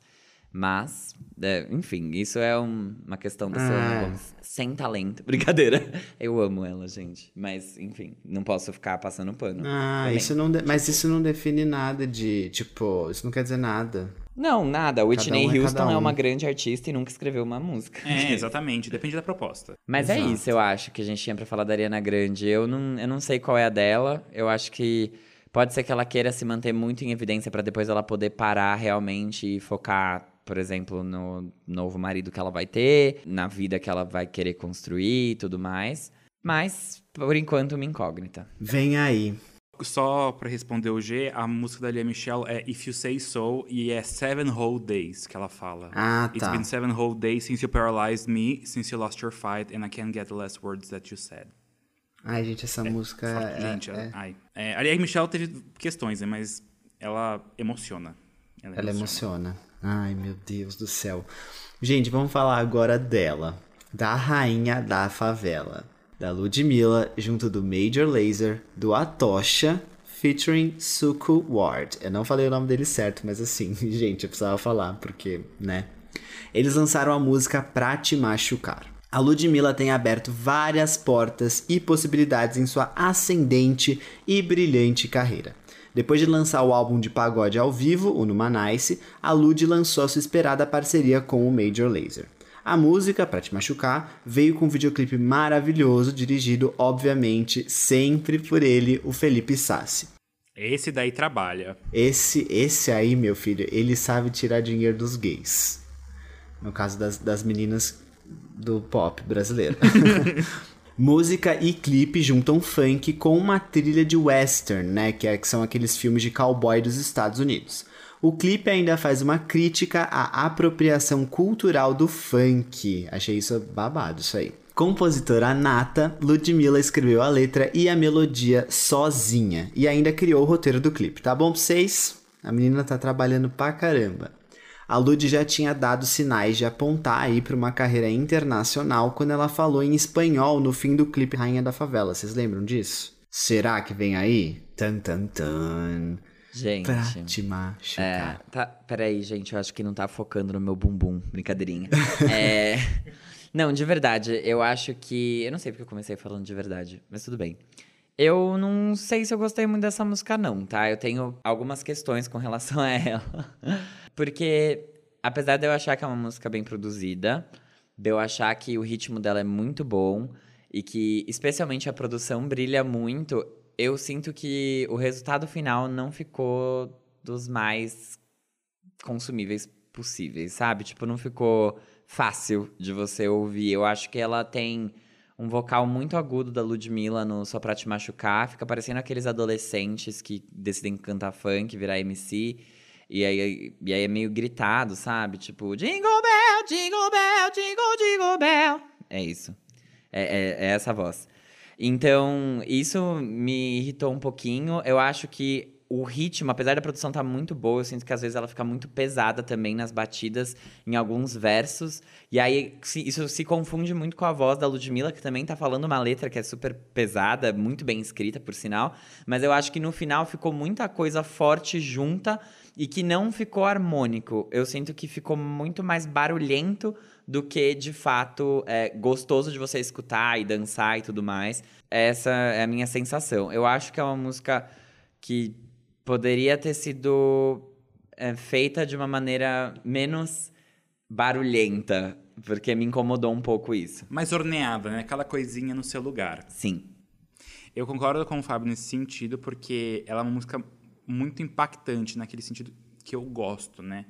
Mas, é, enfim, isso é um- uma questão da Selena Ah. Sem talento. Brincadeira. Eu amo ela, gente. Mas, enfim, não posso ficar passando pano. Ah, também. isso não de- mas isso não define nada de, tipo, isso não quer dizer nada. Não, nada. Whitney um é Houston cada é um. uma grande artista e nunca escreveu uma música. É, exatamente. Depende da proposta. Mas é Exato. isso, eu acho, que a gente tinha pra falar da Ariana Grande. Eu não, eu não sei qual é a dela. Eu acho que pode ser que ela queira se manter muito em evidência pra depois ela poder parar realmente e focar, por exemplo, no novo marido que ela vai ter, na vida que ela vai querer construir e tudo mais. Mas, por enquanto, uma incógnita. Vem aí. Só pra responder o G, a música da Lia Michelle é If You Say So e é Seven Whole Days que ela fala. Ah, It's tá. been seven whole days since you paralyzed me, since you lost your fight, and I can't get the last words that you said. Ai, gente, essa música Fala- é, Gente, é- ai. É, a Lia Michelle teve questões, né, mas ela emociona. Ela emociona. Ai, meu Deus do céu. Gente, vamos falar agora dela. Da rainha da favela. Da Ludmilla, junto do Major Lazer, do Atocha, featuring Suku Ward. Eu não falei o nome dele certo, mas assim, gente, eu precisava falar, porque, né? Eles lançaram a música Pra Te Machucar. A Ludmilla tem aberto várias portas e possibilidades em sua ascendente e brilhante carreira. Depois de lançar o álbum de pagode ao vivo, o Numanice, a Lud lançou sua esperada parceria com o Major Lazer. A música, Pra Te Machucar, veio com um videoclipe maravilhoso, dirigido, obviamente, sempre por ele, o Felipe Sassi. Esse daí trabalha. Esse, esse aí, meu filho, ele sabe tirar dinheiro dos gays. No caso das, das meninas do pop brasileiro. Música e clipe juntam funk com uma trilha de western, né? Que, é, que são aqueles filmes de cowboy dos Estados Unidos. O clipe ainda faz uma crítica à apropriação cultural do funk. Achei isso babado, isso aí. Compositora nata, Ludmilla escreveu a letra e a melodia sozinha. E ainda criou o roteiro do clipe. Tá bom pra vocês? A menina tá trabalhando pra caramba. A Lud já tinha dado sinais de apontar aí para uma carreira internacional quando ela falou em espanhol no fim do clipe Rainha da Favela. Vocês lembram disso? Será que vem aí? Tan tan tan. Gente. Pra te machucar. É, tá, peraí, gente, eu acho que não tá focando no meu bumbum. Brincadeirinha. é. Não, de verdade, eu acho que. Eu não sei porque eu comecei falando de verdade, mas tudo bem. Eu não sei se eu gostei muito dessa música, não, tá? Eu tenho algumas questões com relação a ela. Porque, apesar de eu achar que é uma música bem produzida, de eu achar que o ritmo dela é muito bom e que, especialmente, a produção brilha muito, eu sinto que o resultado final não ficou dos mais consumíveis possíveis, sabe? Tipo, não ficou fácil de você ouvir. Eu acho que ela tem um vocal muito agudo da Ludmilla no Só Pra Te Machucar. Fica parecendo aqueles adolescentes que decidem cantar funk, virar MC. E aí, e aí é meio gritado, sabe? Tipo, Jingle Bell, Jingle Bell, Jingle, Jingle Bell. É isso. É, é, é essa voz. Então, isso me irritou um pouquinho. Eu acho que o ritmo, apesar da produção estar tá muito boa, eu sinto que às vezes ela fica muito pesada também nas batidas, em alguns versos. E aí isso se confunde muito com a voz da Ludmilla, que também tá falando uma letra que é super pesada, muito bem escrita, por sinal. Mas eu acho que no final ficou muita coisa forte junta e que não ficou harmônico. Eu sinto que ficou muito mais barulhento do que de fato é, gostoso de você escutar e dançar e tudo mais. Essa é a minha sensação. Eu acho que é uma música que poderia ter sido é, feita de uma maneira menos barulhenta, porque me incomodou um pouco isso. Mais orneada, né? Aquela coisinha no seu lugar. Sim. Eu concordo com o Fábio nesse sentido, porque ela é uma música muito impactante naquele sentido que eu gosto, né?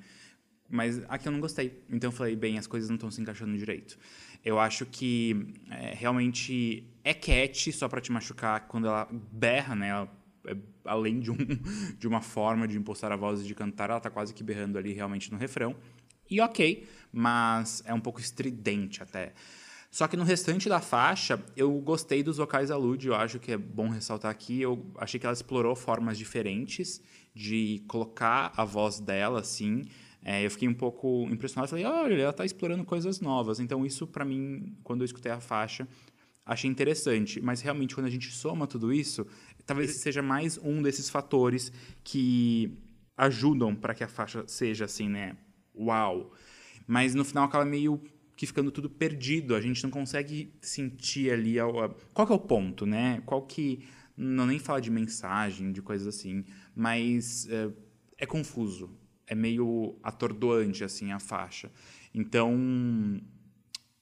Mas aqui eu não gostei. Então eu falei, bem, as coisas não estão se encaixando direito. Eu acho que é, realmente é cat só para te machucar quando ela berra, né? Ela é, além de, um, de uma forma de impostar a voz e de cantar, ela tá quase que berrando ali realmente no refrão. E ok, mas é um pouco estridente até. Só que no restante da faixa, eu gostei dos vocais da Lud, eu acho que é bom ressaltar aqui. Eu achei que ela explorou formas diferentes de colocar a voz dela, assim. É, eu fiquei um pouco impressionado, falei, olha, ela está explorando coisas novas. Então isso, para mim, quando eu escutei a faixa, achei interessante. Mas realmente, quando a gente soma tudo isso, talvez seja mais um desses fatores que ajudam para que a faixa seja assim, né? Uau! Mas no final acaba meio que ficando tudo perdido. A gente não consegue sentir ali a, a, qual que é o ponto, né? Qual que não nem fala de mensagem, de coisas assim, mas é, é confuso, é meio atordoante assim a faixa. Então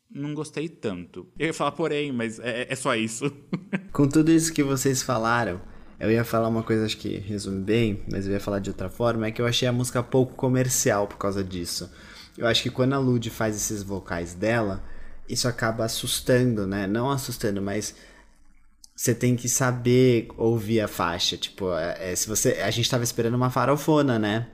não gostei tanto. Eu ia falar porém, mas é, é só isso. Com tudo isso que vocês falaram, eu ia falar uma coisa, acho que resume bem, mas eu ia falar de outra forma, é que eu achei a música pouco comercial por causa disso. Eu acho que quando a Lud faz esses vocais dela, isso acaba assustando, né? Não assustando, mas você tem que saber ouvir a faixa. Tipo, é, é se você. A gente tava esperando uma farofona, né?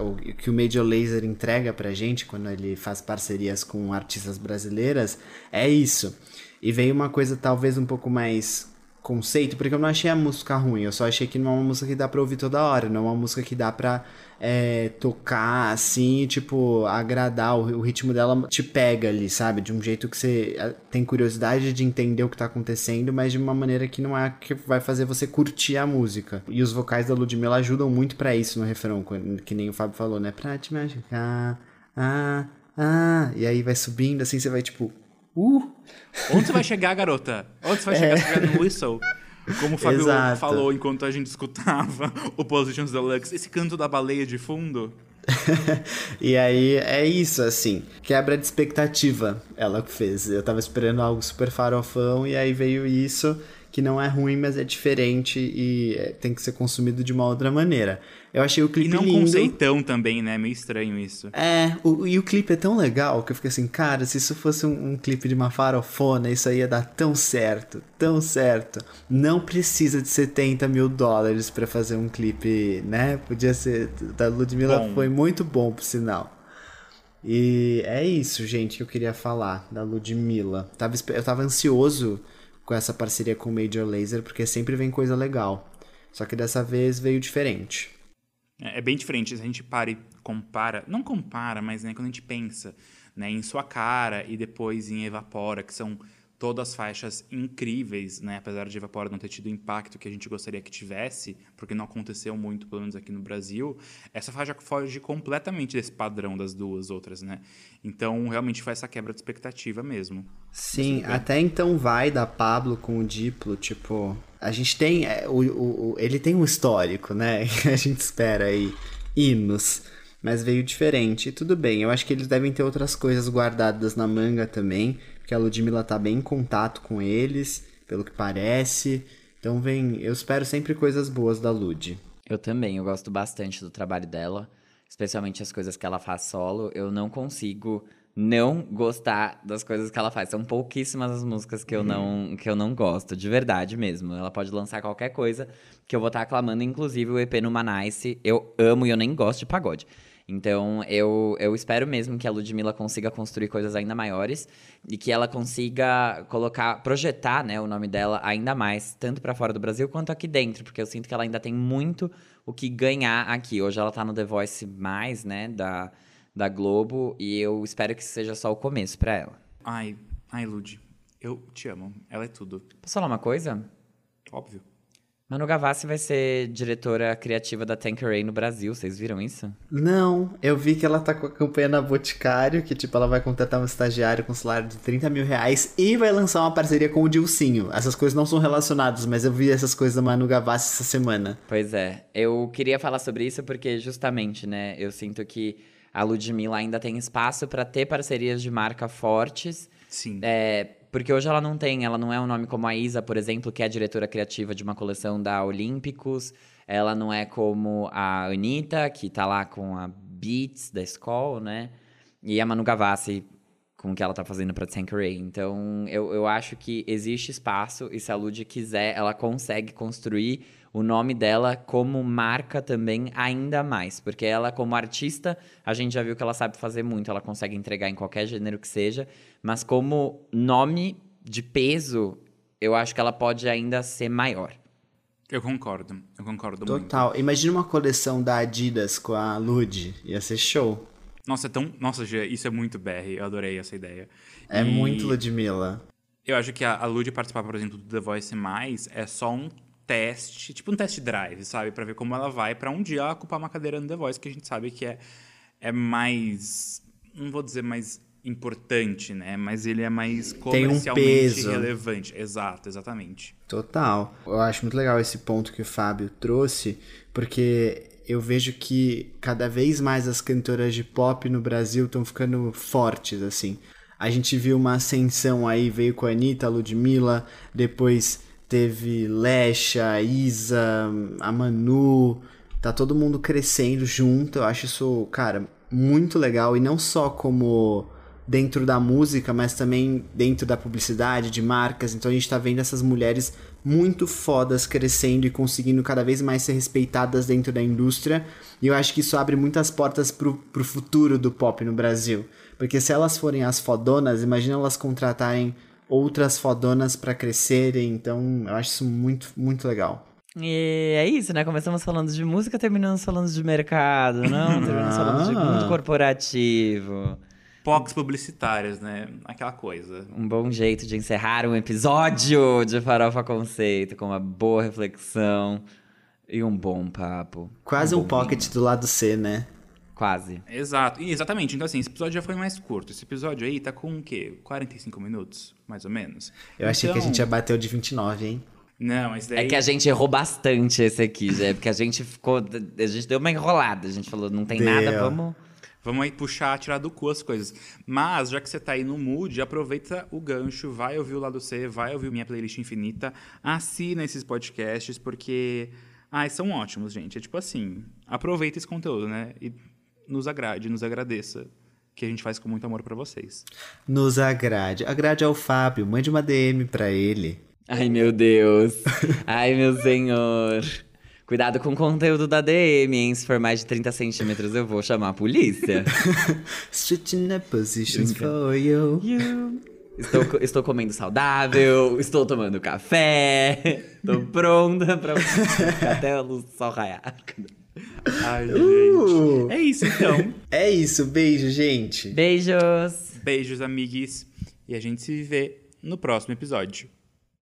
O que o Major Laser entrega pra gente quando ele faz parcerias com artistas brasileiras é isso. E veio uma coisa talvez um pouco mais conceito, porque eu não achei a música ruim, eu só achei que não é uma música que dá pra ouvir toda hora, não é uma música que dá pra é, tocar assim, tipo, agradar, o, o, ritmo dela te pega ali, sabe? De um jeito que você é, tem curiosidade de entender o que tá acontecendo, mas de uma maneira que não é que vai fazer você curtir a música. E os vocais da Ludmilla ajudam muito para isso no refrão, que nem o Fábio falou, né? Pra te machucar, ah, ah, e aí vai subindo assim, você vai tipo, uh, Onde você vai chegar, garota? Onde você vai chegar? É. Chegar no Whistle? Como o Fábio Exato. falou enquanto a gente escutava o Positions Deluxe, esse canto da baleia de fundo. E aí é isso, assim. Quebra de expectativa ela fez. Eu tava esperando algo super farofão e aí veio isso, que não é ruim, mas é diferente e é, tem que ser consumido de uma outra maneira. Eu achei o E clipe não lindo. conceitão também, né? Meio estranho isso. É, o- e o clipe é tão legal que eu fiquei assim, cara, se isso fosse um, um clipe de uma farofona, isso aí ia dar tão certo, tão certo. Não precisa de 70 mil dólares pra fazer um clipe, né? Podia ser. Da Ludmilla Bom. foi muito bom, por sinal. E é isso, gente, que eu queria falar da Ludmilla. Tava, eu tava ansioso com essa parceria com o Major Laser, porque sempre vem coisa legal. Só que dessa vez veio diferente. É é bem diferente. Se a gente para e compara, não compara, mas né, quando a gente pensa né, em Sua Cara e depois em Evapora, que são todas faixas incríveis, né, apesar de Evapora não ter tido o impacto que a gente gostaria que tivesse, porque não aconteceu muito, pelo menos aqui no Brasil, essa faixa foge completamente desse padrão das duas outras, né? Então, realmente foi essa quebra de expectativa mesmo. Sim, até então vai da Pablo com o Diplo, tipo, a gente tem, é, o, o, o- ele tem um histórico, né, a gente espera aí, hinos, mas veio diferente, e tudo bem, eu acho que eles devem ter outras coisas guardadas na manga também, porque a Ludmilla tá bem em contato com eles, pelo que parece, então vem, eu espero sempre coisas boas da Lud. Eu também, eu gosto bastante do trabalho dela, especialmente as coisas que ela faz solo. Eu não consigo não gostar das coisas que ela faz. São pouquíssimas as músicas que eu não que eu não gosto, de verdade mesmo. Ela pode lançar qualquer coisa que eu vou estar aclamando, inclusive o EP no Manice. Eu amo e eu nem gosto de pagode. Então, eu, eu espero mesmo que a Ludmilla consiga construir coisas ainda maiores e que ela consiga colocar, projetar, né, o nome dela ainda mais, tanto pra fora do Brasil quanto aqui dentro, porque eu sinto que ela ainda tem muito o que ganhar aqui. Hoje ela tá no The Voice mais, né, da, da Globo, e eu espero que seja só o começo pra ela. Ai, ai, Lud, eu te amo. Ela é tudo. Posso falar uma coisa? Óbvio. Manu Gavassi vai ser diretora criativa da Tanqueray no Brasil, vocês viram isso? Não, eu vi que ela tá com a campanha na Boticário, que tipo, ela vai contratar um estagiário com salário de 30 mil reais e vai lançar uma parceria com o Dilcinho. Essas coisas não são relacionadas, mas eu vi essas coisas da Manu Gavassi essa semana. Pois é, eu queria falar sobre isso porque justamente, né, eu sinto que a Ludmilla ainda tem espaço pra ter parcerias de marca fortes, Sim. é, porque hoje ela não tem, ela não é um nome como a Isa, por exemplo, que é diretora criativa de uma coleção da Olímpicos, ela não é como a Anitta, que tá lá com a Beats da Skoll, né, e a Manu Gavassi com o que ela tá fazendo pra Tanqueray. Então, eu, eu acho que existe espaço e se a Lud quiser, ela consegue construir o nome dela como marca também ainda mais. Porque ela, como artista, a gente já viu que ela sabe fazer muito. Ela consegue entregar em qualquer gênero que seja. Mas como nome de peso, eu acho que ela pode ainda ser maior. Eu concordo. Eu concordo muito. Total. Imagina uma coleção da Adidas com a Lud. Ia ser show. Nossa, é tão. Nossa, isso é muito BR. Eu adorei essa ideia. É E muito Ludmilla. Eu acho que a, a Lud participar, por exemplo, do The Voice Mais é só um teste, tipo um test drive, sabe? Pra ver como ela vai pra um dia ocupar uma cadeira no The Voice, que a gente sabe que é, é mais. Não vou dizer mais importante, né? Mas ele é mais Tem um comercialmente peso. relevante. Exato, exatamente. Total. Eu acho muito legal esse ponto que o Fábio trouxe, porque eu vejo que cada vez mais as cantoras de pop no Brasil estão ficando fortes, assim. A gente viu uma ascensão aí, veio com a Anitta, a Ludmilla, depois teve Lesha, Isa, a Manu, tá todo mundo crescendo junto. Eu acho isso, cara, muito legal e não só como dentro da música, mas também dentro da publicidade, de marcas. Então a gente tá vendo essas mulheres muito fodas crescendo e conseguindo cada vez mais ser respeitadas dentro da indústria. E eu acho que isso abre muitas portas pro, pro futuro do pop no Brasil. Porque se elas forem as fodonas, imagina elas contratarem outras fodonas pra crescerem. Então eu acho isso muito, muito legal. E é isso, né? Começamos falando de música, terminamos falando de mercado, não? Terminamos falando de Ah. mundo corporativo. Pocs publicitárias, né? Aquela coisa. Um bom jeito de encerrar um episódio de Farofa Conceito com uma boa reflexão e um bom papo. Quase um vinho. pocket do lado C, né? Quase. Exato, e exatamente. Então, assim, esse episódio já foi mais curto. Esse episódio aí tá com o quê? 45 minutos, mais ou menos. Eu achei que a Então- gente já bateu de 29, hein? Não, mas daí. É que a gente errou bastante esse aqui, já. Porque a gente ficou. A gente deu uma enrolada. A gente falou, não tem Deu. nada, vamos. Vamos aí puxar, tirar do cu as coisas. Mas, já que você tá aí no mood, aproveita o gancho, vai ouvir o lado C, vai ouvir minha playlist infinita, assina esses podcasts, porque. Ai, são ótimos, gente. É tipo assim, aproveita esse conteúdo, né? E nos agrade, nos agradeça. Que a gente faz com muito amor pra vocês. Nos agrade. Agrade ao Fábio, mande uma DM pra ele. Ai, meu Deus. Ai, meu senhor. Cuidado com o conteúdo da DM, hein? Se for mais de 30 centímetros, eu vou chamar a polícia. Switching the positions for you. Estou, co- estou comendo saudável, estou tomando café, tô pronta pra ficar até a luz do sol raiar. Ai, gente. Uh! É isso, então. É isso, beijo, gente. Beijos! Beijos, amigues. E a gente se vê no próximo episódio.